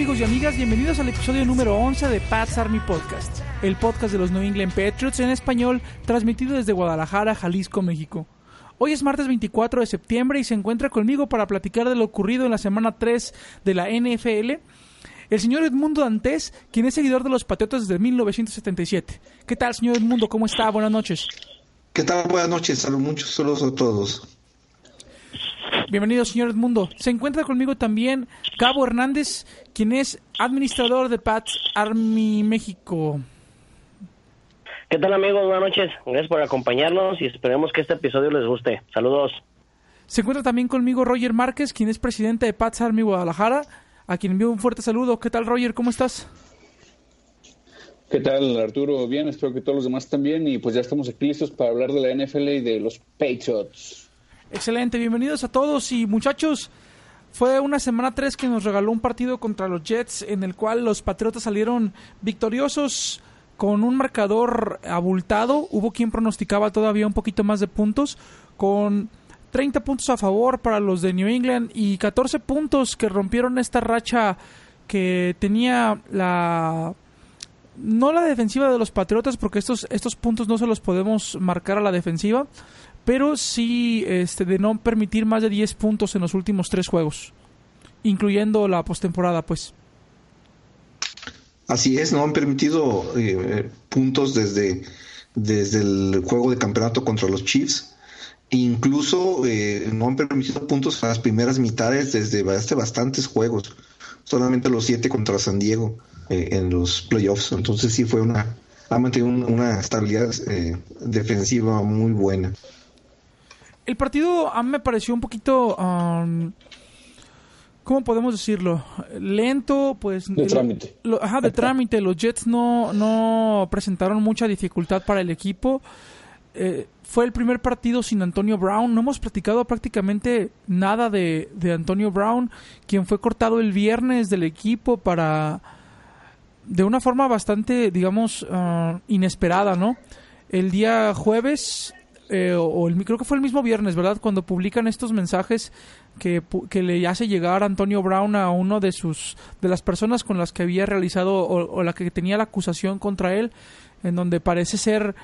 Amigos y amigas, bienvenidos al episodio número 11 de Pats Army Podcast, el podcast de los New England Patriots en español, transmitido desde Guadalajara, Jalisco, México. Hoy es martes 24 de septiembre y se encuentra conmigo para platicar de lo ocurrido en la semana 3 de la NFL, el señor Edmundo Dantes, quien es seguidor de los Patriotas desde 1977. ¿Qué tal, señor Edmundo? ¿Cómo está? Buenas noches. ¿Qué tal? Buenas noches. Saludos, muchos saludos a todos. Bienvenido, señor Edmundo. Se encuentra conmigo también Cabo Hernández, quien es administrador de Pats Army México. ¿Qué tal, amigos? Buenas noches. Gracias por acompañarnos y esperemos que este episodio les guste. Saludos. Se encuentra también conmigo Roger Márquez, quien es presidente de Pats Army Guadalajara, a quien envío un fuerte saludo. ¿Qué tal, Roger? ¿Cómo estás? ¿Qué tal, Arturo? Bien, espero que todos los demás también. Y pues ya estamos aquí listos para hablar de la NFL y de los Patriots. Excelente, bienvenidos a todos y muchachos. Fue una semana 3 que nos regaló un partido contra los Jets en el cual los Patriotas salieron victoriosos con un marcador abultado. Hubo quien pronosticaba todavía un poquito más de puntos con 30 puntos a favor para los de New England y 14 puntos que rompieron esta racha que tenía la no la defensiva de los Patriotas porque estos estos puntos no se los podemos marcar a la defensiva, pero sí este, de no permitir más de 10 puntos en los últimos tres juegos, incluyendo la postemporada, pues. Así es, no han permitido eh, puntos desde, desde el juego de campeonato contra los Chiefs. Incluso eh, no han permitido puntos en las primeras mitades desde hace bastantes juegos. Solamente los siete contra San Diego eh, en los playoffs. Entonces sí fue una, ha mantenido una estabilidad defensiva muy buena. El partido a mí me pareció un poquito, um, ¿cómo podemos decirlo? Lento, pues... De trámite. Lo, ajá, de trámite. Los Jets no, no presentaron mucha dificultad para el equipo. Eh, fue el primer partido sin Antonio Brown. No hemos platicado prácticamente nada de, de Antonio Brown, quien fue cortado el viernes del equipo para... De una forma bastante, digamos, uh, inesperada, ¿no? El día jueves eh, o el, creo que fue el mismo viernes, ¿verdad? Cuando publican estos mensajes que, que, le hace llegar Antonio Brown a uno de sus de las personas con las que había realizado o, la que tenía la acusación contra él, en donde parece ser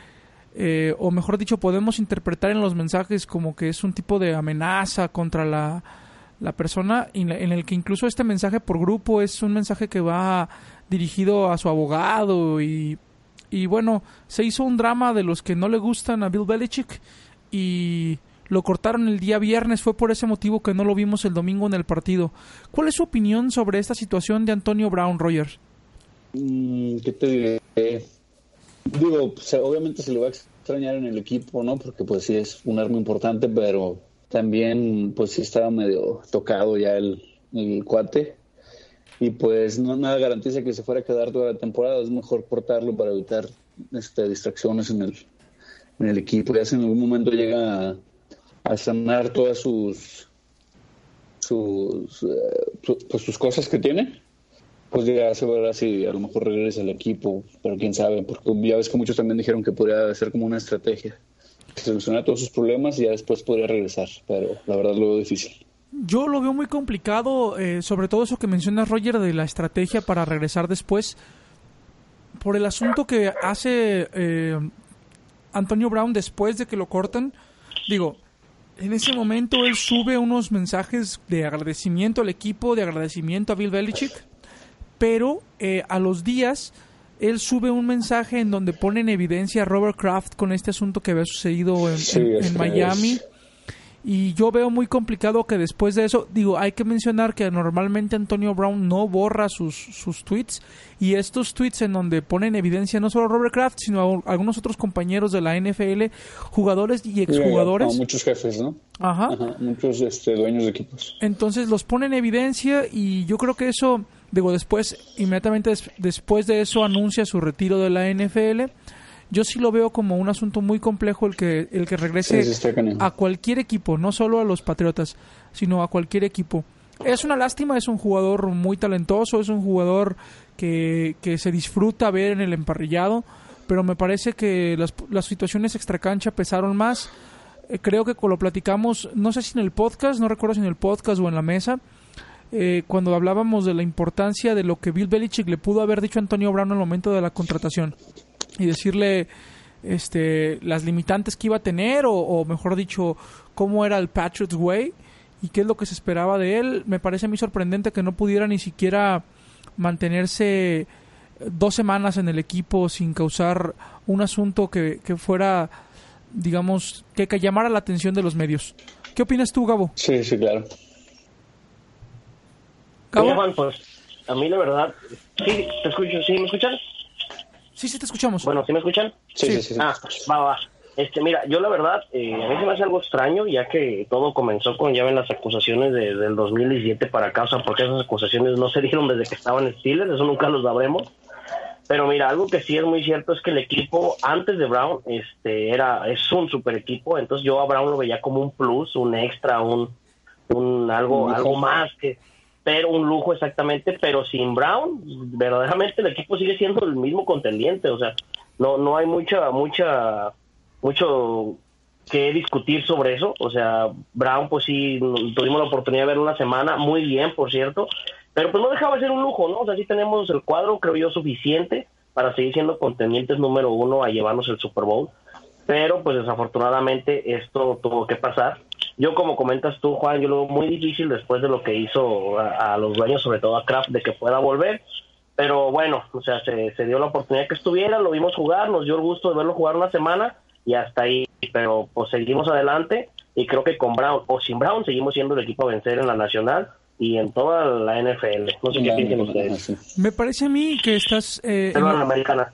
eh, o mejor dicho podemos interpretar en los mensajes como que es un tipo de amenaza contra la, la persona en el que incluso este mensaje por grupo es un mensaje que va dirigido a su abogado y y bueno, se hizo un drama de los que no le gustan a Bill Belichick y lo cortaron el día viernes. Fue por ese motivo que no lo vimos el domingo en el partido. ¿Cuál es su opinión sobre esta situación de Antonio Brown, Roger? Mm, ¿Qué te diré? Digo, pues, obviamente se le va a extrañar en el equipo, ¿no? Porque pues sí es un arma importante, pero también pues sí estaba medio tocado ya el, el cuate y pues no nada garantiza que se fuera a quedar toda la temporada, es mejor cortarlo para evitar este, distracciones en el, en el equipo, ya si en algún momento llega a, sanar todas sus sus, uh, pues sus cosas que tiene, pues ya se verá si a lo mejor regresa al equipo, pero quién sabe, porque ya ves que muchos también dijeron que podría ser como una estrategia, solucionar todos sus problemas y ya después podría regresar, pero la verdad lo veo difícil. Yo lo veo muy complicado, eh, sobre todo eso que menciona Roger de la estrategia para regresar después, por el asunto que hace eh, Antonio Brown después de que lo cortan. Digo, en ese momento él sube unos mensajes de agradecimiento al equipo, de agradecimiento a Bill Belichick, pero eh, a los días él sube un mensaje en donde pone en evidencia a Robert Kraft con este asunto que había sucedido en, Sí, en- en así Miami. es. Y yo veo muy complicado que después de eso, digo, hay que mencionar que normalmente Antonio Brown no borra sus, sus tweets y estos tweets en donde pone en evidencia no solo a Robert Kraft, sino a algunos otros compañeros de la NFL, jugadores y exjugadores. muchos jefes, ¿no? Ajá. Ajá, muchos este, dueños de equipos. Entonces los pone en evidencia y yo creo que eso, digo, después, inmediatamente des- después de eso anuncia su retiro de la NFL. Yo sí lo veo como un asunto muy complejo el que, el que regrese a cualquier equipo, no solo a los Patriotas, sino a cualquier equipo. Es una lástima, es un jugador muy talentoso, es un jugador que, que se disfruta ver en el emparrillado, pero me parece que las, las situaciones extracancha pesaron más. Eh, creo que lo platicamos, no sé si en el podcast, no recuerdo si en el podcast o en la mesa, eh, cuando hablábamos de la importancia de lo que Bill Belichick le pudo haber dicho a Antonio Brown en el momento de la contratación y decirle este las limitantes que iba a tener o, o mejor dicho cómo era el Patriots Way y qué es lo que se esperaba de él. Me parece muy sorprendente que no pudiera ni siquiera mantenerse dos semanas en el equipo sin causar un asunto que, que fuera, digamos, que, que llamara la atención de los medios. ¿Qué opinas tú, Gabo? Sí, sí, claro. Oye, Juan, pues a mí la verdad, sí, te escucho, ¿sí me escuchan? Sí, sí, te escuchamos. Bueno, ¿sí me escuchan? Sí, sí, sí. sí. Ah, va, va. Este, mira, yo la verdad, eh, a mí se me hace algo extraño, ya que todo comenzó con, ya ven, las acusaciones de, del 2017 para acá, o sea, porque esas acusaciones no se dieron desde que estaban en Steelers, eso nunca lo sabremos. Pero mira, algo que sí es muy cierto es que el equipo antes de Brown este era es un super equipo, entonces yo a Brown lo veía como un plus, un extra, un, un algo algo más que pero un lujo exactamente, pero sin Brown verdaderamente el equipo sigue siendo el mismo contendiente, o sea, no no hay mucha mucha mucho que discutir sobre eso, o sea, Brown pues sí tuvimos la oportunidad de ver una semana muy bien, por cierto, pero pues no dejaba de ser un lujo, ¿no? O sea, sí tenemos el cuadro, creo yo, suficiente para seguir siendo contendientes número uno a llevarnos el Super Bowl. Pero pues desafortunadamente esto tuvo que pasar. Yo como comentas tú, Juan, yo lo veo muy difícil después de lo que hizo a, a los dueños, sobre todo a Kraft, de que pueda volver. Pero bueno, o sea, se, se dio la oportunidad que estuviera, lo vimos jugar, nos dio el gusto de verlo jugar una semana y hasta ahí. Pero pues seguimos adelante y creo que con Brown o sin Brown seguimos siendo el equipo a vencer en la nacional y en toda la NFL. No sé qué piensan ustedes. Me parece a mí que estás... eh, en la americana.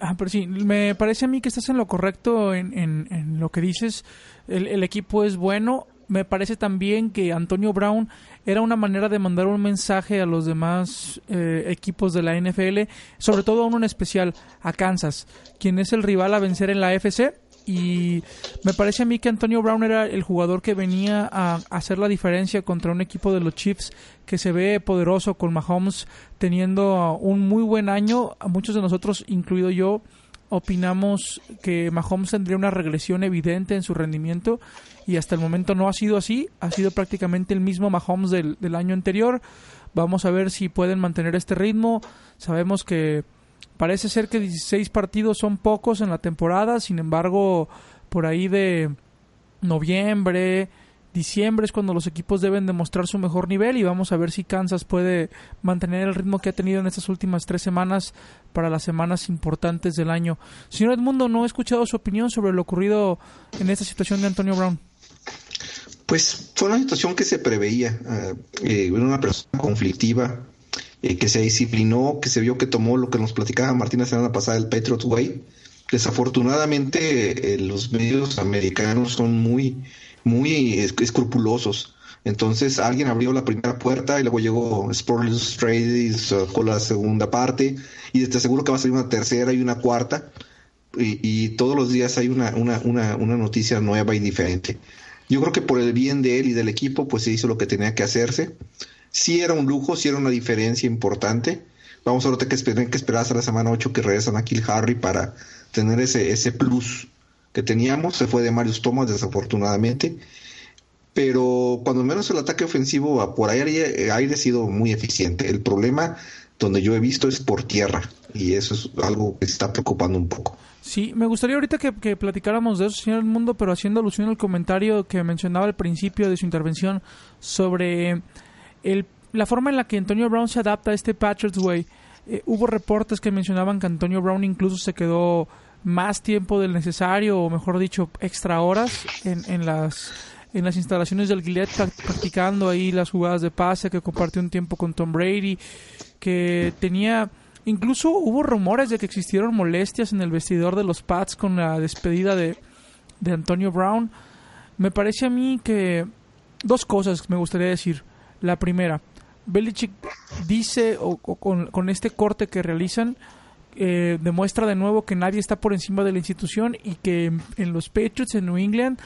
Ah, pero sí, me parece a mí que estás en lo correcto en, en- en lo que dices. El, el equipo es bueno. Me parece también que Antonio Brown era una manera de mandar un mensaje a los demás eh, equipos de la NFL, sobre todo a uno en especial, a Kansas, quien es el rival a vencer en la FC. Y me parece a mí que Antonio Brown era el jugador que venía a hacer la diferencia contra un equipo de los Chiefs que se ve poderoso con Mahomes teniendo un muy buen año. Muchos de nosotros, incluido yo, opinamos que Mahomes tendría una regresión evidente en su rendimiento y hasta el momento no ha sido así. Ha sido prácticamente el mismo Mahomes del, del año anterior. Vamos a ver si pueden mantener este ritmo. Sabemos que parece ser que 16 partidos son pocos en la temporada, sin embargo, por ahí de noviembre, diciembre es cuando los equipos deben demostrar su mejor nivel y vamos a ver si Kansas puede mantener el ritmo que ha tenido en estas últimas tres semanas para las semanas importantes del año. Señor Edmundo, no he escuchado su opinión sobre lo ocurrido en esta situación de Antonio Brown. Pues fue una situación que se preveía. eh, eh, una persona conflictiva, eh, que se disciplinó, que se vio que tomó lo que nos platicaba Martín la semana pasada, el Patriot Way. Desafortunadamente, eh, los medios americanos son muy, muy es- escrupulosos. Entonces alguien abrió la primera puerta y luego llegó Sports Illustrated sacó la segunda parte y te aseguro que va a salir una tercera y una cuarta y, y todos los días hay una, una, una, una noticia nueva y diferente. Yo creo que por el bien de él y del equipo, pues se hizo lo que tenía que hacerse. Sí era un lujo, sí era una diferencia importante. Vamos a ver que esperar que esperar hasta la semana 8 que regresan a Kill Harry para tener ese, ese plus que teníamos. Se fue de Marius Thomas, desafortunadamente. Pero cuando menos el ataque ofensivo por aire, aire ha sido muy eficiente. El problema donde yo he visto es por tierra. Y eso es algo que está preocupando un poco. Sí, me gustaría ahorita que, que platicáramos de eso, señor Edmundo, pero haciendo alusión al comentario que mencionaba al principio de su intervención sobre el, la forma en la que Antonio Brown se adapta a este Patriots Way. Eh, hubo reportes que mencionaban que Antonio Brown incluso se quedó más tiempo del necesario, o mejor dicho, extra horas en, en las en las instalaciones del Gillette prac- practicando ahí las jugadas de pase, que compartió un tiempo con Tom Brady, que tenía incluso hubo rumores de que existieron molestias en el vestidor de los Pats con la despedida de, de Antonio Brown. Me parece a mí que dos cosas me gustaría decir. La primera, Belichick dice, o, con, este corte que realizan, eh, demuestra de nuevo que nadie está por encima de la institución y que en, los Patriots en New England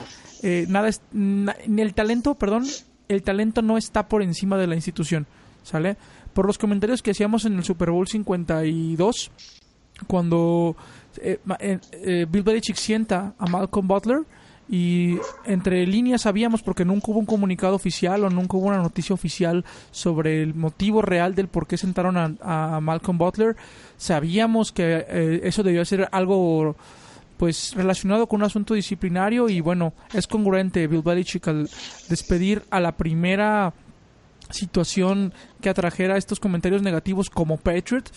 eh, nada es, na- el talento, perdón, el talento no está por encima de la institución, ¿sale? Por los comentarios que hacíamos en el Super Bowl 52, cuando eh, eh, eh, Bill Belichick sienta a Malcolm Butler y entre líneas sabíamos porque nunca hubo un comunicado oficial o nunca hubo una noticia oficial sobre el motivo real del por qué sentaron a, Malcolm Butler. Sabíamos que eh, eso debió ser algo pues relacionado con un asunto disciplinario y bueno es congruente Bill Belichick al despedir a la primera situación que atrajera estos comentarios negativos como Patriot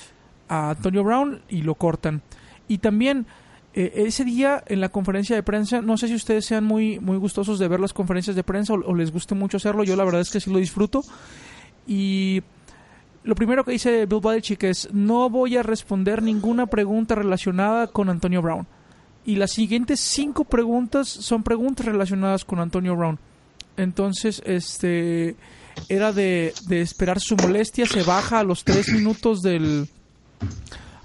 a Antonio Brown y lo cortan. Y también eh, ese día en la conferencia de prensa, no sé si ustedes sean muy, muy gustosos de ver las conferencias de prensa o, les guste mucho hacerlo, yo la verdad es que sí lo disfruto. Y lo primero que dice Bill Belichick es, no voy a responder ninguna pregunta relacionada con Antonio Brown. Y las siguientes cinco preguntas son preguntas relacionadas con Antonio Brown. Entonces, este era de, de esperar su molestia, se baja a los tres minutos del...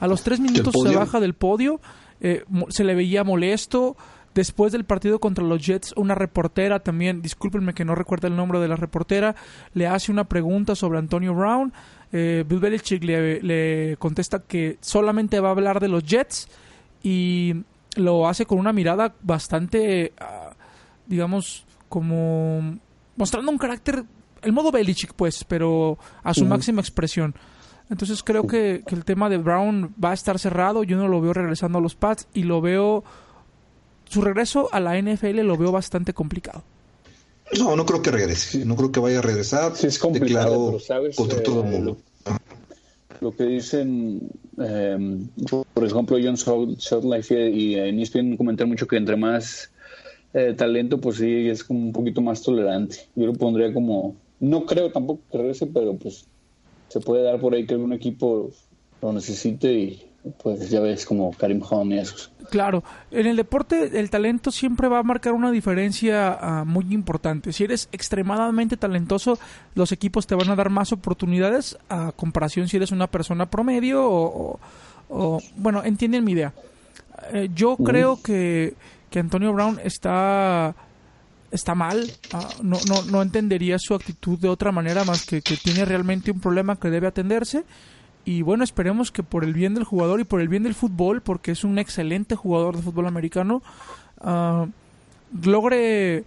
A los tres minutos se baja del podio eh, se le veía molesto. Después del partido contra los Jets, una reportera también, discúlpenme que no recuerda el nombre de la reportera, le hace una pregunta sobre Antonio Brown. Eh, Bill Belichick le, contesta que solamente va a hablar de los Jets y lo hace con una mirada bastante, ah, digamos, como mostrando un carácter, el modo Belichick, pues, pero a su máxima expresión. Entonces creo que, el tema de Brown va a estar cerrado. Yo no lo veo regresando a los Pats y lo veo. Su regreso a la NFL lo veo bastante complicado. No, no creo que regrese. No creo que vaya a regresar. Sí, es complicado, ¿sabes? contra todo el eh, mundo. Lo, que dicen, eh, por ejemplo, John Life y en ESPN comentar mucho que entre más eh, talento, pues sí, es como un poquito más tolerante. Yo lo pondría como, no creo tampoco que regrese, pero pues se puede dar por ahí que algún equipo lo necesite y pues ya ves como Karim Hunt y esos. Claro, en el deporte el talento siempre va a marcar una diferencia ah, muy importante. Si eres extremadamente talentoso, los equipos te van a dar más oportunidades a comparación si eres una persona promedio o, bueno, entienden mi idea. Eh, yo creo que, que Antonio Brown está está mal. Ah, no, no, no entendería su actitud de otra manera más que que tiene realmente un problema que debe atenderse. Y bueno, esperemos que por el bien del jugador y por el bien del fútbol, porque es un excelente jugador de fútbol americano, uh, logre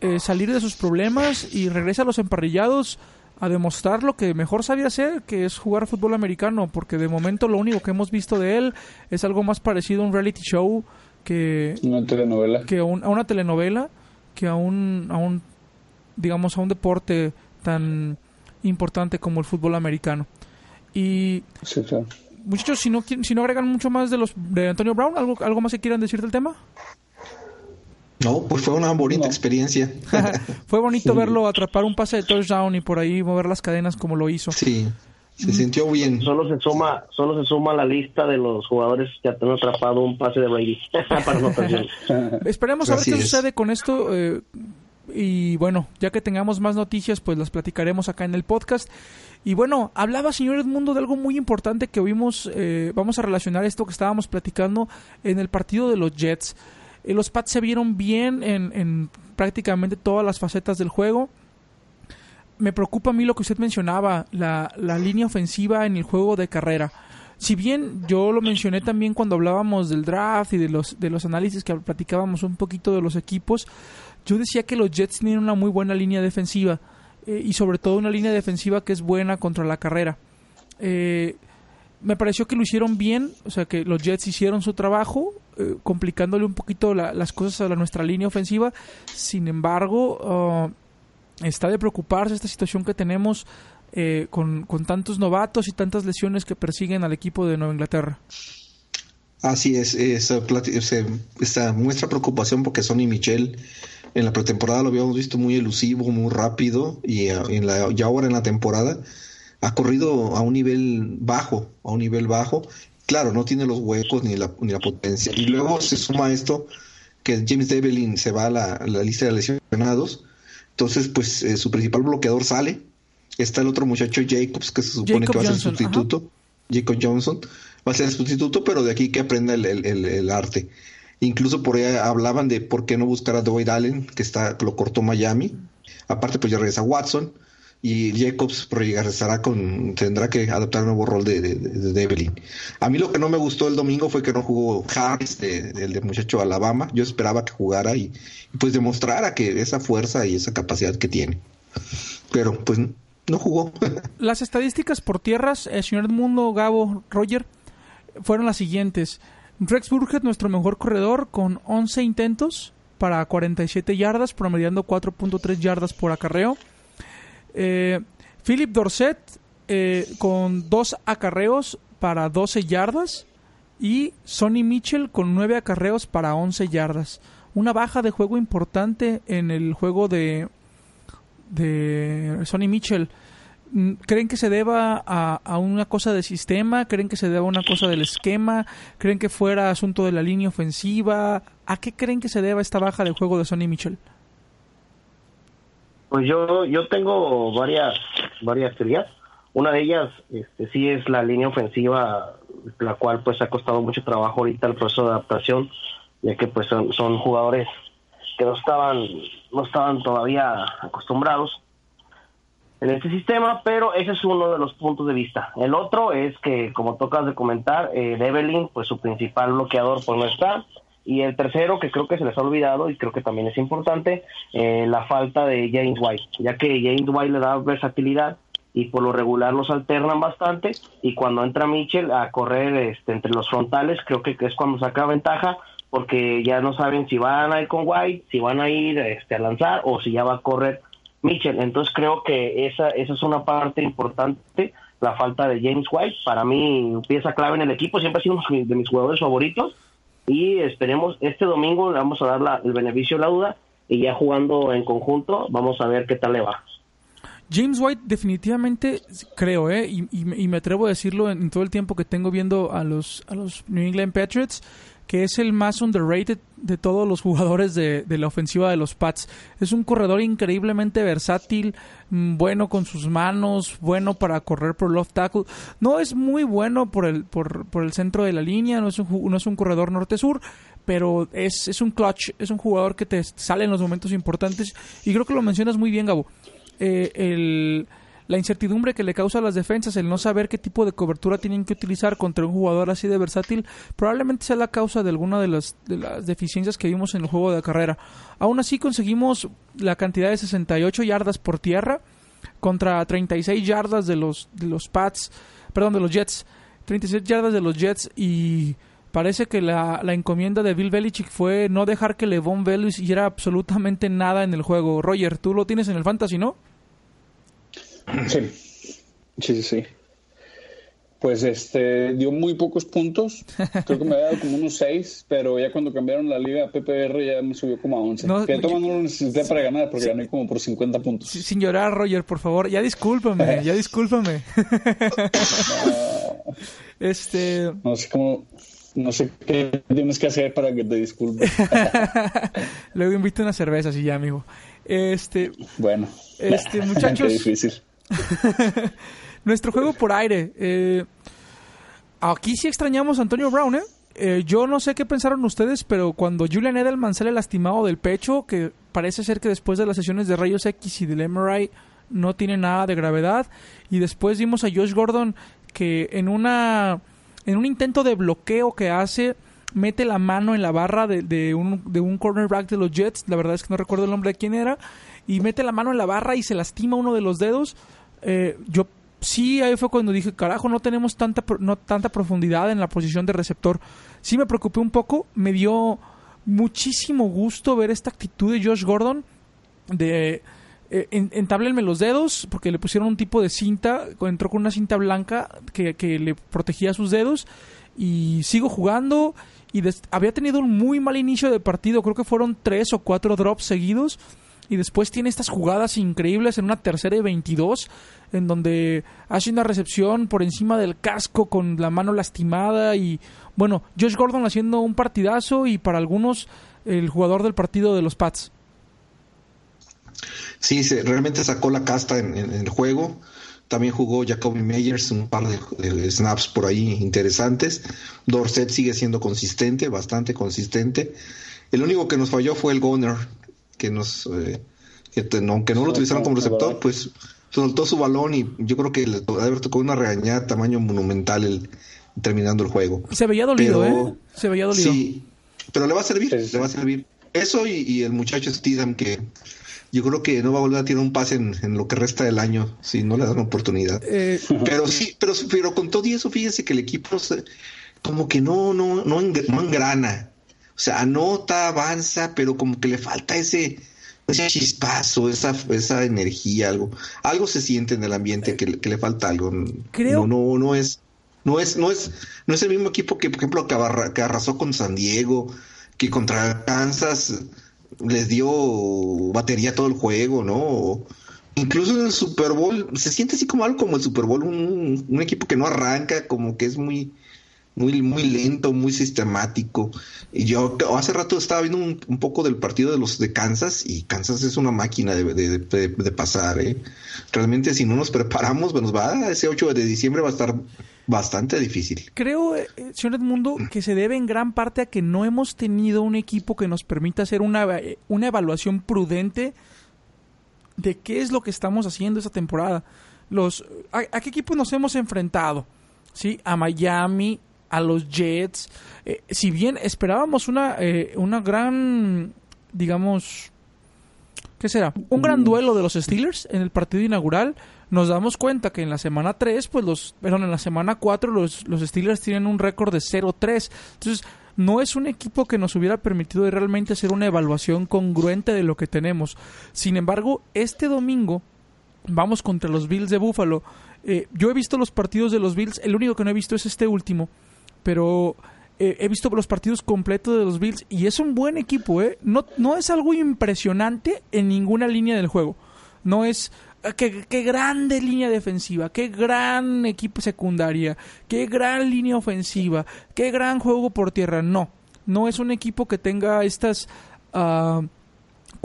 eh, salir de sus problemas y regrese a los emparrillados a demostrar lo que mejor sabía hacer, que es jugar fútbol americano, porque de momento lo único que hemos visto de él es algo más parecido a un reality show que, una telenovela. que a una telenovela que a un, a un digamos, a un deporte tan importante como el fútbol americano. Y muchachos, si no, si no agregan mucho más de los de Antonio Brown, ¿algo, algo más que quieran decir del tema? No, pues fue una bonita experiencia. fue bonito verlo atrapar un pase de touchdown y por ahí mover las cadenas como lo hizo. Sí. Se sintió bien. Solo se suma, solo se suma a la lista de los jugadores que han atrapado un pase de Brady para Esperemos a ver qué sucede con esto. Eh, y bueno, ya que tengamos más noticias, pues las platicaremos acá en el podcast. Y bueno, hablaba señor Edmundo de algo muy importante que vimos. Eh, vamos a relacionar esto que estábamos platicando en el partido de los Jets. Eh, los Pats se vieron bien en, en prácticamente todas las facetas del juego me preocupa a mí lo que usted mencionaba, la, la línea ofensiva en el juego de carrera. Si bien yo lo mencioné también cuando hablábamos del draft y de los, de los análisis que platicábamos un poquito de los equipos, yo decía que los Jets tienen una muy buena línea defensiva eh, y sobre todo una línea defensiva que es buena contra la carrera. Eh, me pareció que lo hicieron bien, o sea que los Jets hicieron su trabajo, eh, complicándole un poquito las cosas a nuestra línea ofensiva. Sin embargo, uh, está de preocuparse esta situación que tenemos eh, con, tantos novatos y tantas lesiones que persiguen al equipo de Nueva Inglaterra. Así es, esa, muestra preocupación porque Sonny Michel en la pretemporada lo habíamos visto muy elusivo, muy rápido y, eh, en la, ahora en la temporada ha corrido a un nivel bajo, a un nivel bajo. Claro, no tiene los huecos ni la, ni la potencia. Y luego se suma esto que James Devlin se va a la, la lista de lesionados entonces, pues eh, su principal bloqueador sale. Está el otro muchacho Jacobs, que se supone que va a ser sustituto. Jacob Johnson va a ser el sustituto, pero de aquí que aprenda el, arte. Incluso por ahí hablaban de por qué no buscar a Dwight Allen, que está, lo cortó Miami. Aparte, pues ya regresa Watson. Y Jacobs con, tendrá que adaptar un nuevo rol de, de, A mí lo que no me gustó el domingo fue que no jugó Harris, el de muchacho Alabama. Yo esperaba que jugara y, pues demostrara que esa fuerza y esa capacidad que tiene. Pero pues no jugó. Las estadísticas por tierras, el señor Mundo, Gabo, Roger, fueron las siguientes. Rex Burkhead, nuestro mejor corredor, con 11 intentos para 47 yardas, promediando 4.3 yardas por acarreo. Eh, Philip Dorset eh, con dos acarreos para 12 yardas y Sonny Mitchell con 9 acarreos para 11 yardas. Una baja de juego importante en el juego de, de Sonny Mitchell. Mm, ¿Creen que se deba a, a, una cosa de sistema? ¿Creen que se deba a una cosa del esquema? ¿Creen que fuera asunto de la línea ofensiva? ¿A qué creen que se deba esta baja de juego de Sonny Mitchell? Pues yo, yo tengo varias, varias teorías. Una de ellas este, sí es la línea ofensiva, la cual pues ha costado mucho trabajo ahorita el proceso de adaptación, ya que pues son, son jugadores que no estaban, no estaban todavía acostumbrados en este sistema, pero ese es uno de los puntos de vista. El otro es que, como tocas de comentar, eh, Devlin, pues su principal bloqueador pues no está, y el tercero, que creo que se les ha olvidado y creo que también es importante, eh, la falta de James White, ya que James White le da versatilidad y por lo regular los alternan bastante y cuando entra Mitchell a correr este, entre los frontales, creo que es cuando saca ventaja porque ya no saben si van a ir con White, si van a ir este, a lanzar o si ya va a correr Mitchell. Entonces creo que esa, esa es una parte importante, la falta de James White. Para mí, pieza clave en el equipo, siempre ha sido uno de mis jugadores favoritos y esperemos, este domingo le vamos a dar el beneficio de la duda y ya jugando en conjunto vamos a ver qué tal le va. James White definitivamente creo, ¿eh? y, y, me atrevo a decirlo en, todo el tiempo que tengo viendo a los, a los New England Patriots, que es el más underrated de todos los jugadores de, la ofensiva de los Pats. Es un corredor increíblemente versátil, mm, bueno con sus manos, bueno para correr por left tackle. No es muy bueno por el, por, por el centro de la línea, no es un, no es un corredor norte-sur, pero es, es un clutch, es un jugador que te sale en los momentos importantes y creo que lo mencionas muy bien, Gabo. Eh, el la incertidumbre que le causa a las defensas, el no saber qué tipo de cobertura tienen que utilizar contra un jugador así de versátil, probablemente sea la causa de alguna de las, de las deficiencias que vimos en el juego de carrera. Aún así conseguimos la cantidad de 68 yardas por tierra contra 36 yardas de los, de los Pats, perdón, de los Jets, 36 yardas de los Jets y parece que la, la, encomienda de Bill Belichick fue no dejar que Levon Bell hiciera absolutamente nada en el juego. Roger, tú lo tienes en el fantasy, ¿no? Sí, sí, sí. Pues este dio muy pocos puntos. Creo que me había dado como unos 6, pero ya cuando cambiaron la liga a PPR ya me subió como a 11. No, que no lo necesité para ganar porque gané como por 50 puntos. Sin llorar, Roger, por favor. Ya discúlpame, ya discúlpame. este. No sé cómo. No sé qué tienes que hacer para que te disculpes. Luego invito una cerveza, sí, ya, amigo. Este. Bueno. Este, muchachos. Qué difícil. Nuestro juego por aire. Eh, aquí sí extrañamos a Antonio Brown, ¿eh? ¿eh? Yo no sé qué pensaron ustedes, pero cuando Julian Edelman sale lastimado del pecho, que parece ser que después de las sesiones de rayos X y del MRI no tiene nada de gravedad, y después vimos a Josh Gordon que en una en un intento de bloqueo que hace mete la mano en la barra de, un, de un cornerback de los Jets, la verdad es que no recuerdo el nombre de quién era, y mete la mano en la barra y se lastima uno de los dedos. Eh, yo sí, ahí fue cuando dije, carajo, no tenemos tanta, no, tanta profundidad en la posición de receptor. Sí me preocupé un poco, me dio muchísimo gusto ver esta actitud de Josh Gordon de eh, los dedos porque le pusieron un tipo de cinta, entró con una cinta blanca que, que le protegía sus dedos y sigo jugando y había tenido un muy mal inicio de partido, creo que fueron tres o cuatro drops seguidos y después tiene estas jugadas increíbles en una tercera y 22 en donde hace una recepción por encima del casco con la mano lastimada y bueno, Josh Gordon haciendo un partidazo y para algunos el jugador del partido de los Pats. Sí, se, realmente sacó la casta en, el juego. También jugó Jacoby Meyers un par de, snaps por ahí interesantes. Dorset sigue siendo consistente, bastante consistente. El único que nos falló fue el Goner, que nos, eh, que aunque no lo utilizaron como receptor, pues soltó su balón y yo creo que le haber tocado una regañada tamaño monumental el, terminando el juego. Se veía dolido, ¿eh? Se veía dolido. Sí, pero le va a servir, le va a servir. Eso y, el muchacho Steedham que yo creo que no va a volver a tirar un pase en, lo que resta del año si no le dan oportunidad. Eh, pero sí, pero, pero con todo y eso, fíjense que el equipo como que no, no, no, engrana. O sea, anota, avanza, pero como que le falta ese, ese chispazo, esa, esa energía, algo, algo se siente en el ambiente que, le falta algo. Creo. No, no, no es, no es, no es, no es el mismo equipo que, por ejemplo, que, arrasó con San Diego, que contra Kansas les dio batería todo el juego, ¿no? incluso en el Super Bowl se siente así como algo como el Super Bowl, un, un equipo que no arranca, como que es muy, muy, muy lento, muy sistemático. Y yo hace rato estaba viendo un, poco del partido de los de Kansas y Kansas es una máquina de, de, pasar. ¿eh? Realmente si no nos preparamos, nos va ese 8 de diciembre va a estar bastante difícil. Creo, eh, señor Edmundo, que se debe en gran parte a que no hemos tenido un equipo que nos permita hacer una, una evaluación prudente de qué es lo que estamos haciendo esta temporada. Los, ¿a, qué equipos nos hemos enfrentado? ¿Sí? A Miami, a los Jets. Eh, si bien esperábamos una, eh, una gran, digamos, ¿qué será? Un gran duelo de los Steelers en el partido inaugural. Nos damos cuenta que en la semana 3, pues los, perdón, en la semana 4 los, los Steelers tienen un récord de 0-3. Entonces, no es un equipo que nos hubiera permitido realmente hacer una evaluación congruente de lo que tenemos. Sin embargo, este domingo vamos contra los Bills de Buffalo. Eh, yo he visto los partidos de los Bills, el único que no he visto es este último pero eh, he visto los partidos completos de los Bills y es un buen equipo, ¿eh? No, no es algo impresionante en ninguna línea del juego. No es ah, qué, qué, grande línea defensiva, qué gran equipo secundaria, qué gran línea ofensiva, qué gran juego por tierra. No, no es un equipo que tenga estas uh,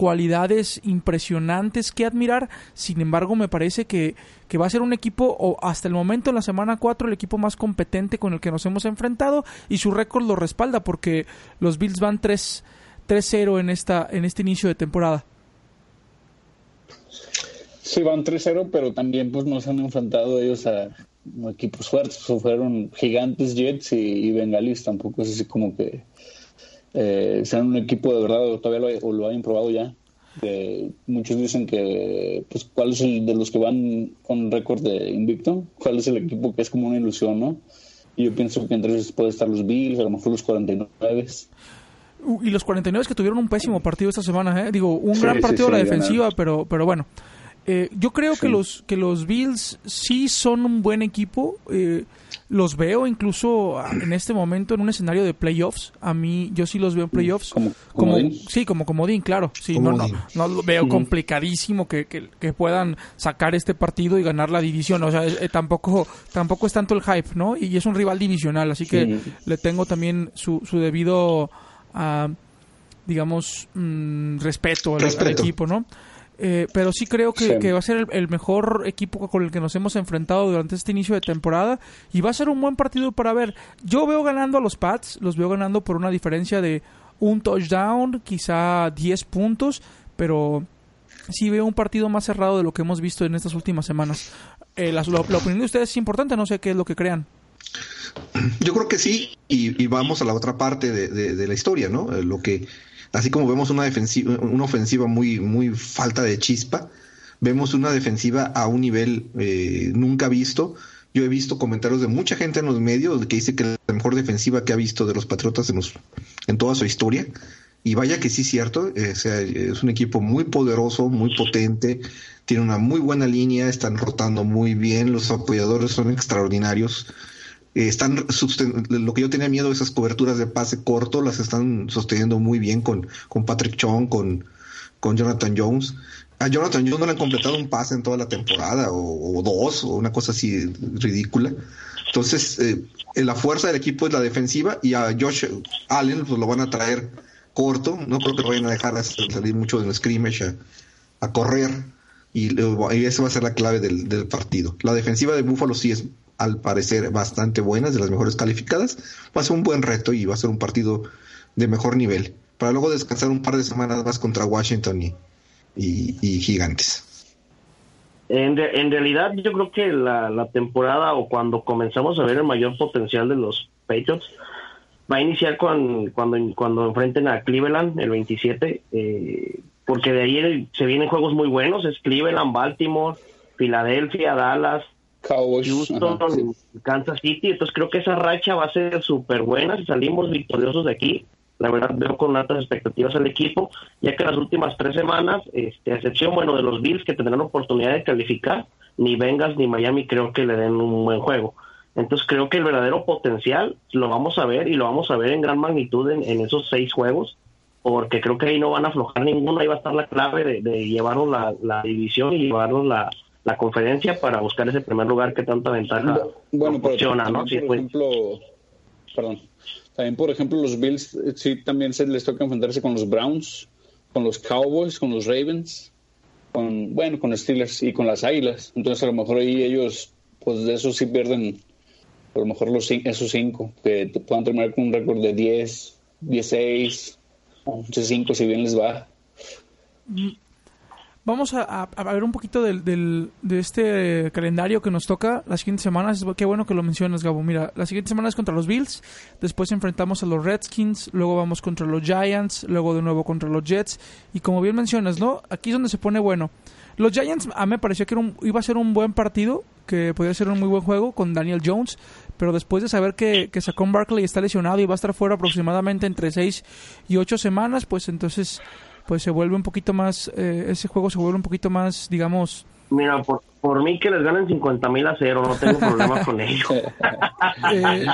cualidades impresionantes que admirar. Sin embargo, me parece que, que, va a ser un equipo, o hasta el momento en la semana 4, el equipo más competente con el que nos hemos enfrentado y su récord lo respalda porque los Bills van 3-0 en, esta, en este inicio de temporada. Sí, van 3-0, pero también pues nos han enfrentado ellos a equipos fuertes. Fueron gigantes, Jets y, y Bengalis. Tampoco es así como que eh, sean un equipo de verdad, todavía lo, lo hayan probado ya. muchos dicen que, pues, ¿cuál es el de los que van con récord de invicto? ¿Cuál es el equipo que es como una ilusión, no? Y yo pienso que entre ellos puede estar los Bills, a lo mejor los 49. Y los 49 que tuvieron un pésimo partido esta semana, ¿eh? Digo, un gran partido de la defensiva, pero, pero bueno. Eh, yo creo que los que los Bills sí son un buen equipo. Eh, los veo incluso en este momento en un escenario de playoffs. A mí, yo sí los veo en playoffs. Como, sí, como comodín, claro. Sí, no, no, no lo veo complicadísimo que, que, puedan sacar este partido y ganar la división. O sea, eh, tampoco, tampoco es tanto el hype, ¿no? Y es un rival divisional, así que le tengo también su, su debido, uh, digamos, mm, respeto al, al equipo, ¿no? Eh, pero sí creo que, va a ser el, mejor equipo con el que nos hemos enfrentado durante este inicio de temporada y va a ser un buen partido para ver. Yo veo ganando a los Pats, los veo ganando por una diferencia de un touchdown, quizá 10 puntos, pero sí veo un partido más cerrado de lo que hemos visto en estas últimas semanas. Eh, la, opinión de ustedes es importante, no sé qué es lo que crean. Yo creo que sí, y, vamos a la otra parte de, de la historia, ¿no? Eh, lo que así como vemos una defensiva, una ofensiva muy, muy falta de chispa, vemos una defensiva a un nivel eh, nunca visto. Yo he visto comentarios de mucha gente en los medios que dice que es la mejor defensiva que ha visto de los Patriotas en, en toda su historia. Y vaya que sí, cierto. Eh, es un equipo muy poderoso, muy potente, tiene una muy buena línea, están rotando muy bien, los apoyadores son extraordinarios. Eh, están lo que yo tenía miedo esas coberturas de pase corto las están sosteniendo muy bien con, con Patrick Chung, con, con Jonathan Jones. A Jonathan Jones no le han completado un pase en toda la temporada o, dos o una cosa así ridícula. Entonces, eh, la fuerza del equipo es la defensiva y a Josh Allen pues, lo van a traer corto. No creo que vayan a dejar salir mucho del scrimmage a, correr y, y, esa va a ser la clave del, del partido. La defensiva de Buffalo sí es al parecer bastante buenas, de las mejores calificadas. Va a ser un buen reto y va a ser un partido de mejor nivel. Para luego descansar un par de semanas más contra Washington y, y, Gigantes. En, en realidad, yo creo que la, la temporada o cuando comenzamos a ver el mayor potencial de los Patriots va a iniciar con, cuando, cuando enfrenten a Cleveland el 27, eh, porque de ahí se vienen juegos muy buenos, es Cleveland, Baltimore, Filadelfia, Dallas, Cowboys. Houston, ajá, sí. Kansas City, entonces creo que esa racha va a ser súper buena si salimos victoriosos de aquí. La verdad veo con altas expectativas al equipo, ya que las últimas tres semanas, este, a excepción bueno de los Bills que tendrán oportunidad de calificar, ni Bengals ni Miami creo que le den un buen juego. Entonces creo que el verdadero potencial lo vamos a ver y lo vamos a ver en gran magnitud en, en esos seis juegos, porque creo que ahí no van a aflojar ninguno, ahí va a estar la clave de, de llevarnos la, la división y llevarnos la, la conferencia para buscar ese primer lugar que tanta ventaja Bueno, pero proporciona, ¿no? Sí, por pues, ejemplo, perdón, también por ejemplo los Bills eh, sí también se les toca enfrentarse con los Browns, con los Cowboys, con los Ravens, con bueno, con Steelers y con las Águilas. Entonces a lo mejor ahí ellos pues de esos sí pierden a lo mejor los cin- esos cinco que te puedan terminar con un récord de 10, 16, 11-5 si bien les va. Vamos a, ver un poquito del, del- de este calendario que nos toca las siguientes semanas. Qué bueno que lo mencionas, Gabo. Mira, la siguiente semana es contra los Bills, después enfrentamos a los Redskins, luego vamos contra los Giants, luego de nuevo contra los Jets. Y como bien mencionas, ¿no? Aquí es donde se pone bueno. Los Giants a mí me pareció que era un- iba a ser un buen partido, que podía ser un muy buen juego con Daniel Jones, pero después de saber que, que Saquon Barkley está lesionado y va a estar fuera aproximadamente entre 6 y 8 semanas, pues entonces pues se vuelve un poquito más, eh, ese juego se vuelve un poquito más, digamos, Mira, por, por mí que les ganen 50 mil a cero, no tengo problemas con ello. eh,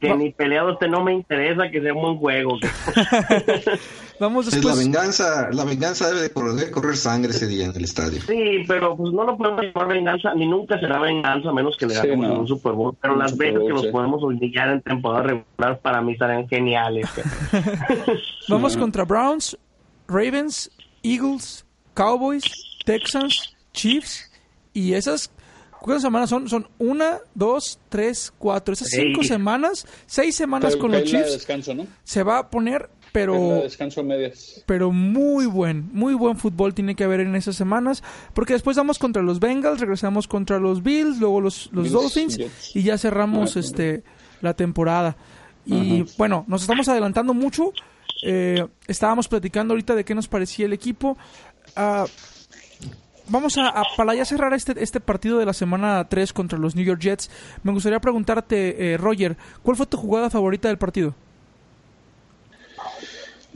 que ni peleado este no me interesa, que sea un buen juego. vamos Es la después. venganza, la venganza debe de correr, debe correr sangre ese día en el estadio. Sí, pero pues no lo podemos llamar venganza, ni nunca será venganza, a menos que le Sí, ganemos no. en un Super Bowl. Pero Un las veces Bowl, que sí. podemos humillar en temporada regular, para mí estarán geniales. Vamos contra Browns, Ravens, Eagles, Cowboys, Texans, Chiefs y esas ¿cuántas semanas son? Son una, dos, tres, cuatro. Esas cinco semanas, seis semanas Pero con los Chiefs descanso, ¿no? se va a poner, pero de descanso medias. pero muy buen, muy buen fútbol tiene que haber en esas semanas, porque después vamos contra los Bengals, regresamos contra los Bills, luego los, los Bills, Dolphins Jets. y ya cerramos Ah, este la temporada. Y bueno, nos estamos adelantando mucho. Eh, estábamos platicando ahorita de qué nos parecía el equipo. Ah, vamos a, a- para ya cerrar este, este partido de la semana 3 contra los New York Jets. Me gustaría preguntarte, eh, Roger, ¿cuál fue tu jugada favorita del partido?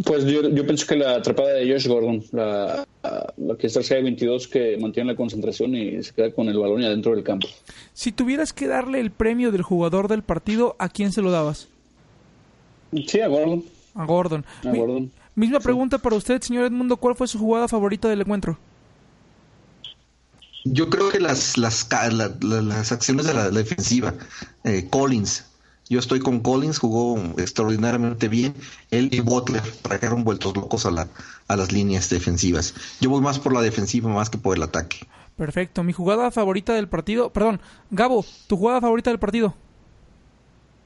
Pues yo, yo pienso que la atrapada de Josh Gordon, la, la que es tercera de 22, que mantiene la concentración y se queda con el balón y adentro del campo. Si tuvieras que darle el premio del jugador del partido, ¿a quién se lo dabas? Sí, a Gordon. A Gordon. A Mi- Gordon. misma pregunta para usted, señor Edmundo. ¿Cuál fue su jugada favorita del encuentro? Yo creo que las las, ca- la- la- las acciones de la, la defensiva, eh, Collins, yo estoy con Collins, jugó extraordinariamente bien. Él y Butler trajeron vueltos locos a, la, a las líneas defensivas. Yo voy más por la defensiva más que por el ataque. Perfecto. Mi jugada favorita del partido. Perdón, Gabo, ¿tu jugada favorita del partido?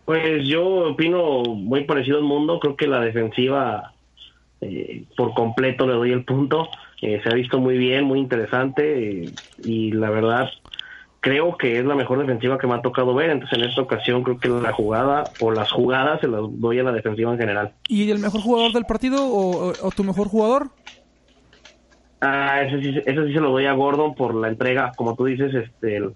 Pues yo opino muy parecido al mundo, creo que la defensiva eh, por completo le doy el punto, Eh, se ha visto muy bien, muy interesante eh, y la verdad creo que es la mejor defensiva que me ha tocado ver, entonces en esta ocasión creo que la jugada o las jugadas se las doy a la defensiva en general. ¿Y el mejor jugador del partido o, tu mejor jugador? Ah, ese sí, ese sí se lo doy a Gordon por la entrega, como tú dices, este el,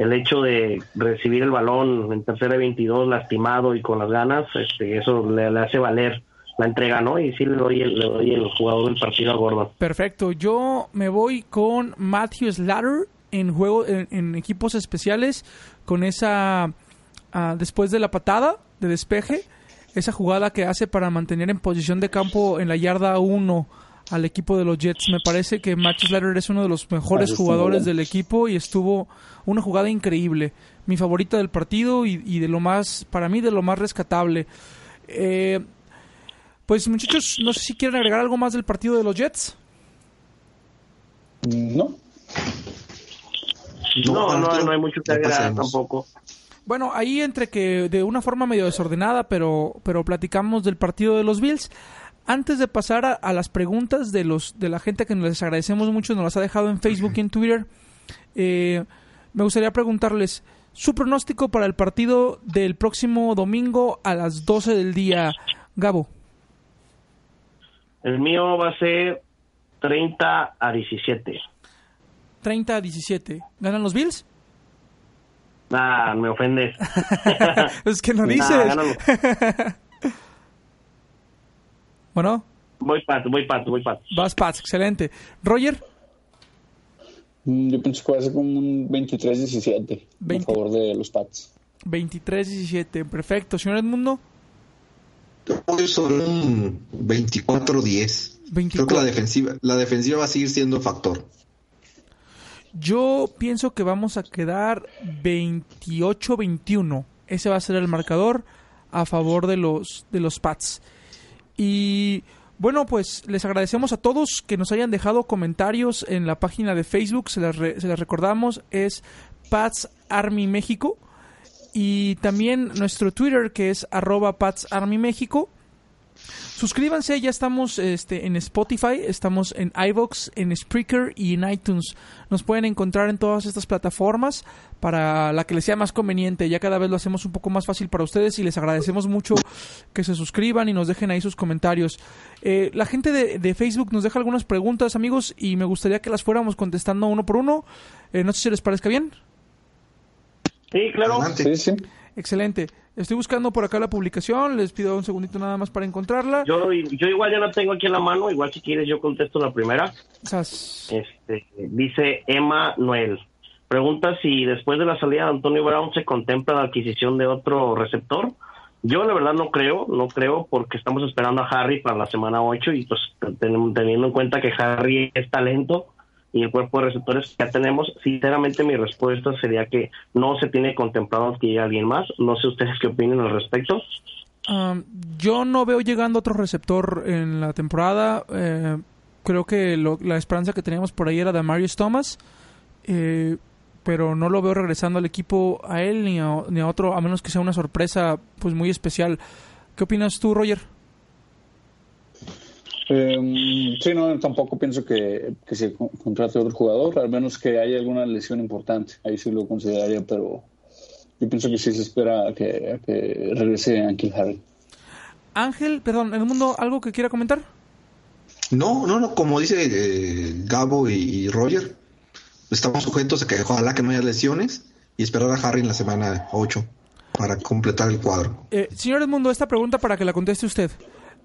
el hecho de recibir el balón en tercera y 22 lastimado y con las ganas, este eso le, hace valer la entrega, ¿no? Y sí le doy el, le el jugador del partido a Gordon. Perfecto. Yo me voy con Matthew Slater en juego en, en equipos especiales con esa ah, después de la patada de despeje, esa jugada que hace para mantener en posición de campo en la yarda 1 al equipo de los Jets. Me parece que Matthew Slater es uno de los mejores jugadores del equipo y estuvo una jugada increíble. Mi favorita del partido y, y de lo más, para mí, de lo más rescatable. Eh, pues muchachos, no sé si quieren agregar algo más del partido de los Jets. No. No, no, no hay mucho que agregar tampoco. Bueno, ahí entre que de una forma medio desordenada, pero, pero platicamos del partido de los Bills. Antes de pasar a, a las preguntas de los de la gente que nos les agradecemos mucho, nos las ha dejado en Facebook y en Twitter. Eh, me gustaría preguntarles su pronóstico para el partido del próximo domingo a las 12 del día. Gabo. El mío va a ser 30 a 17. 30 a 17. ¿Ganan los Bills? Ah, me ofendes. es que no dices. bueno. Voy Pats, voy Pats, voy Pats. Vas Pats, excelente. Roger. Mm, yo pienso que va a ser como un 23-17 a favor de los Pats. 23-17, perfecto. Señor Edmundo. Voy sobre un 24-10. Creo que la defensiva, la defensiva va a seguir siendo factor. Yo pienso que vamos a quedar 28-21. Ese va a ser el marcador a favor de los, de los Pats. Y bueno, pues les agradecemos a todos que nos hayan dejado comentarios en la página de Facebook. Se las, recordamos, es Pats Army México. Y también nuestro Twitter que es arroba Pats Army México. Suscríbanse, ya estamos este, en Spotify, estamos en iVoox, en Spreaker y en iTunes. Nos pueden encontrar en todas estas plataformas para la que les sea más conveniente. Ya cada vez lo hacemos un poco más fácil para ustedes y les agradecemos mucho que se suscriban y nos dejen ahí sus comentarios. Eh, la gente de, Facebook nos deja algunas preguntas, amigos, y me gustaría que las fuéramos contestando uno por uno. Eh, no sé si les parezca bien. Sí, claro. Sí, sí. Excelente. Estoy buscando por acá la publicación, les pido un segundito nada más para encontrarla. Yo, yo igual ya la tengo aquí en la mano, igual si quieres yo contesto la primera. Este, dice Emma Noel. Pregunta si después de la salida de Antonio Brown se contempla la adquisición de otro receptor. Yo la verdad no creo, no creo porque estamos esperando a Harry para la semana 8 y pues teniendo en cuenta que Harry es talento, y el cuerpo de receptores que ya tenemos, sinceramente mi respuesta sería que no se tiene contemplado que llegue alguien más. No sé ustedes qué opinan al respecto. yo no veo llegando otro receptor en la temporada. Eh, creo que la esperanza que teníamos por ahí era de Marius Thomas. Eh, pero no lo veo regresando al equipo a él ni a, ni a otro, a menos que sea una sorpresa pues muy especial. ¿Qué opinas tú, Roger? Eh, sí, no, tampoco pienso que, se contrate otro jugador, al menos que haya alguna lesión importante. Ahí sí lo consideraría, pero yo pienso que sí se espera que, que regrese Ángel Harry. Ángel, perdón, ¿en el mundo algo que quiera comentar? No, no, no, como dice eh, Gabo y, Roger, estamos sujetos a que ojalá que no haya lesiones y esperar a Harry en la semana 8 para completar el cuadro. Eh, señor Edmundo, esta pregunta para que la conteste usted.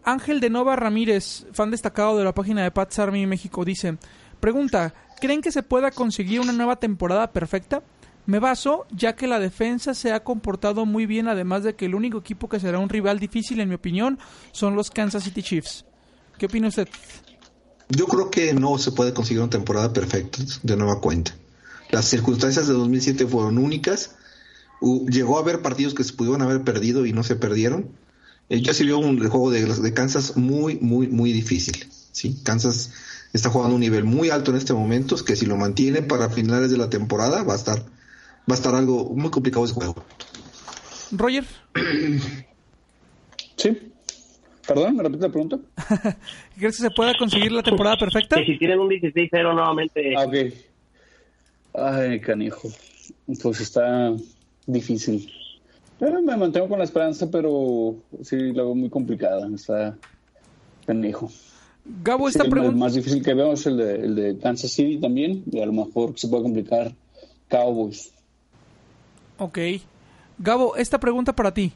Ángel de Nova Ramírez, fan destacado de la página de Pats Army México, dice, pregunta, ¿creen que se pueda conseguir una nueva temporada perfecta? Me baso, ya que la defensa se ha comportado muy bien, además de que el único equipo que será un rival difícil, en mi opinión, son los Kansas City Chiefs. ¿Qué opina usted? Yo creo que no se puede conseguir una temporada perfecta, de nueva cuenta. Las circunstancias de 2007 fueron únicas. llegó a haber partidos que se pudieron haber perdido y no se perdieron eh, ya se vio un juego de, de Kansas muy, muy, muy difícil. ¿sí? Kansas está jugando un nivel muy alto en este momento, que si lo mantiene para finales de la temporada va a estar, va a estar algo muy complicado ese juego. Roger. Sí. Perdón, ¿me repite la pregunta? ¿Crees que se pueda conseguir la temporada perfecta? si tienen un 16-0 nuevamente. Ah, ok. Ay, canijo. Pues está difícil me mantengo con la esperanza, pero sí la veo muy complicada. Está pendejo. Gabo, esta pregunta. El más difícil que veo es el de, el de Kansas City también, y a lo mejor se puede complicar Cowboys. Ok. Gabo, esta pregunta para ti.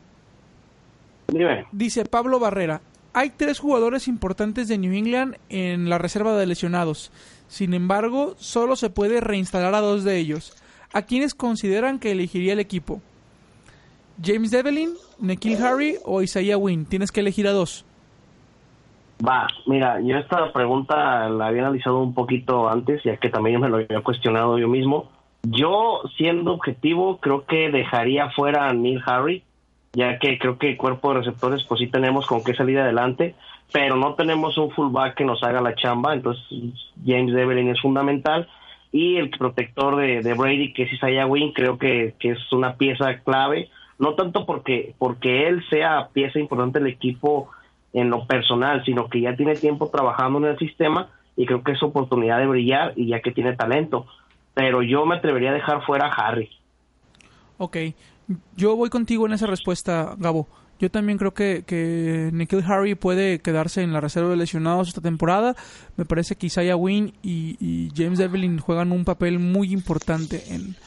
Dice Pablo Barrera. Hay tres jugadores importantes de New England en la reserva de lesionados. Sin embargo, solo se puede reinstalar a dos de ellos. ¿A quiénes consideran que elegiría el equipo? James Devlin, Nikhil Harry o Isaiah Wynn. Tienes que elegir a dos. Va, mira, yo esta pregunta la había analizado un poquito antes, ya que también me lo había cuestionado yo mismo. Yo, siendo objetivo, creo que dejaría fuera a Neil Harry, ya que creo que el cuerpo de receptores, pues sí tenemos con qué salir adelante, pero no tenemos un fullback que nos haga la chamba, entonces James Devlin es fundamental. Y el protector de, Brady, que es Isaiah Wynn, creo que, que es una pieza clave no tanto porque, porque él sea pieza importante del equipo en lo personal, sino que ya tiene tiempo trabajando en el sistema y creo que es oportunidad de brillar y ya que tiene talento. pero yo me atrevería a dejar fuera a Harry. Ok, yo voy contigo en esa respuesta, Gabo. Yo también creo que, que Nikhil Harry puede quedarse en la reserva de lesionados esta temporada. Me parece que Isaiah Wynn y, James Evelyn juegan un papel muy importante en,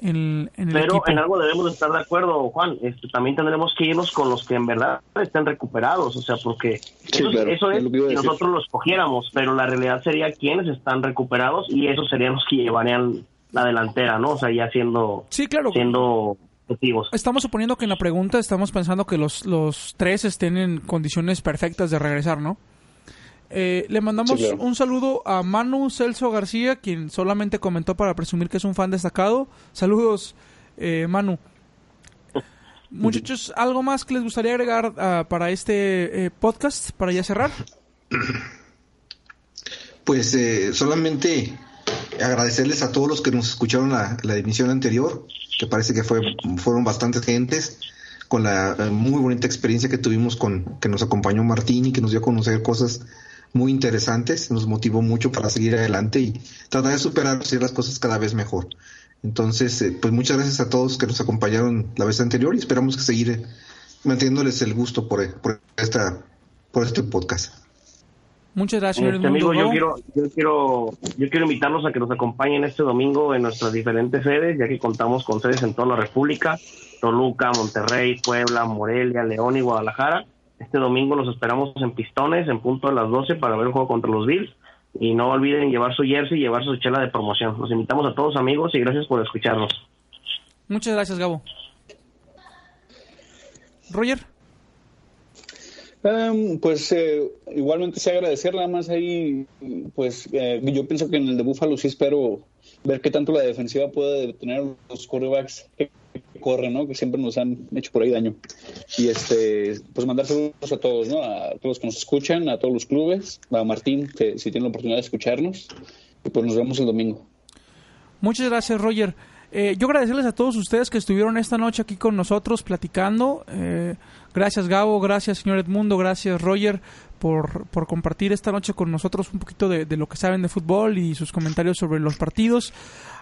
en, el Pero en algo debemos estar de acuerdo, Juan. Este, también tendremos que irnos con los que en verdad estén recuperados. O sea, porque eso, es, si nosotros los cogiéramos, pero la realidad sería quienes están recuperados y esos serían los que llevarían la delantera, ¿no? O sea, ya siendo, sí, claro. siendo Estamos suponiendo que en la pregunta estamos pensando que los, los tres estén en condiciones perfectas de regresar, ¿no? Eh, le mandamos un saludo a Manu Celso García, quien solamente comentó para presumir que es un fan destacado. Saludos, eh, Manu. Muchachos, ¿algo más que les gustaría agregar ah, para este eh, podcast, para ya cerrar? Pues solamente agradecerles a todos los que nos escucharon la, la emisión anterior que parece que fue, fueron bastantes gentes, con la eh, muy bonita experiencia que tuvimos con, que nos acompañó Martín y que nos dio a conocer cosas muy interesantes, nos motivó mucho para seguir adelante y tratar de superar hacer las cosas cada vez mejor. Entonces, eh, pues muchas gracias a todos que nos acompañaron la vez anterior y esperamos que seguir manteniéndoles el gusto por, por, esta, por este podcast. Muchas gracias, este, amigo. Yo quiero, yo quiero, yo quiero invitarlos a que nos acompañen este domingo en nuestras diferentes sedes, ya que contamos con sedes en toda la República: Toluca, Monterrey, Puebla, Morelia, León y Guadalajara. Este domingo los esperamos en Pistones, en punto de las 12, para ver el juego contra los Bills. Y no olviden llevar su jersey y llevar su chela de promoción. Los invitamos a todos, amigos, y gracias por escucharnos. Muchas gracias, Gabo. Roger. Em, pues eh, igualmente se agradecer nada más ahí, pues eh, yo pienso que en el de Búfalo sí espero ver qué tanto la defensiva puede detener los quarterbacks que corren, ¿no? Que siempre nos han hecho por ahí daño. Y este, pues mandar saludos a todos, ¿no? A todos los que nos escuchan, a todos los clubes, a Martín, que si tiene la oportunidad de escucharnos, y pues nos vemos el domingo. Muchas gracias, Roger. Eh, yo agradecerles a todos ustedes que estuvieron esta noche aquí con nosotros platicando. Eh, gracias Gabo, gracias señor Edmundo, gracias Roger por, por compartir esta noche con nosotros un poquito de, lo que saben de fútbol y sus comentarios sobre los partidos.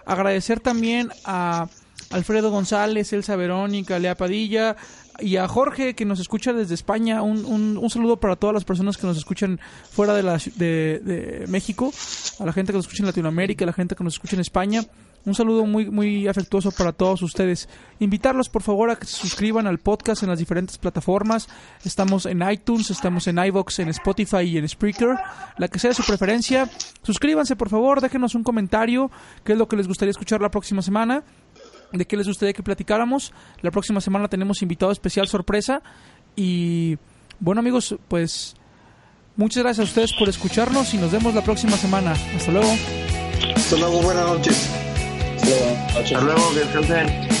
Agradecer también a Alfredo González, Elsa Verónica, Lea Padilla y a Jorge que nos escucha desde España. Un, un, saludo para todas las personas que nos escuchan fuera de, la, de, México, a la gente que nos escucha en Latinoamérica, a la gente que nos escucha en España. Un saludo muy, muy afectuoso para todos ustedes. Invitarlos, por favor, a que se suscriban al podcast en las diferentes plataformas. Estamos en iTunes, estamos en iVoox, en Spotify y en Spreaker. La que sea de su preferencia. Suscríbanse, por favor, déjenos un comentario. ¿Qué es lo que les gustaría escuchar la próxima semana? ¿De qué les gustaría que platicáramos? La próxima semana tenemos invitado especial sorpresa. Y bueno, amigos, pues muchas gracias a ustedes por escucharnos y nos vemos la próxima semana. Hasta luego. Hasta luego, buenas noches. Hasta luego, que descansen.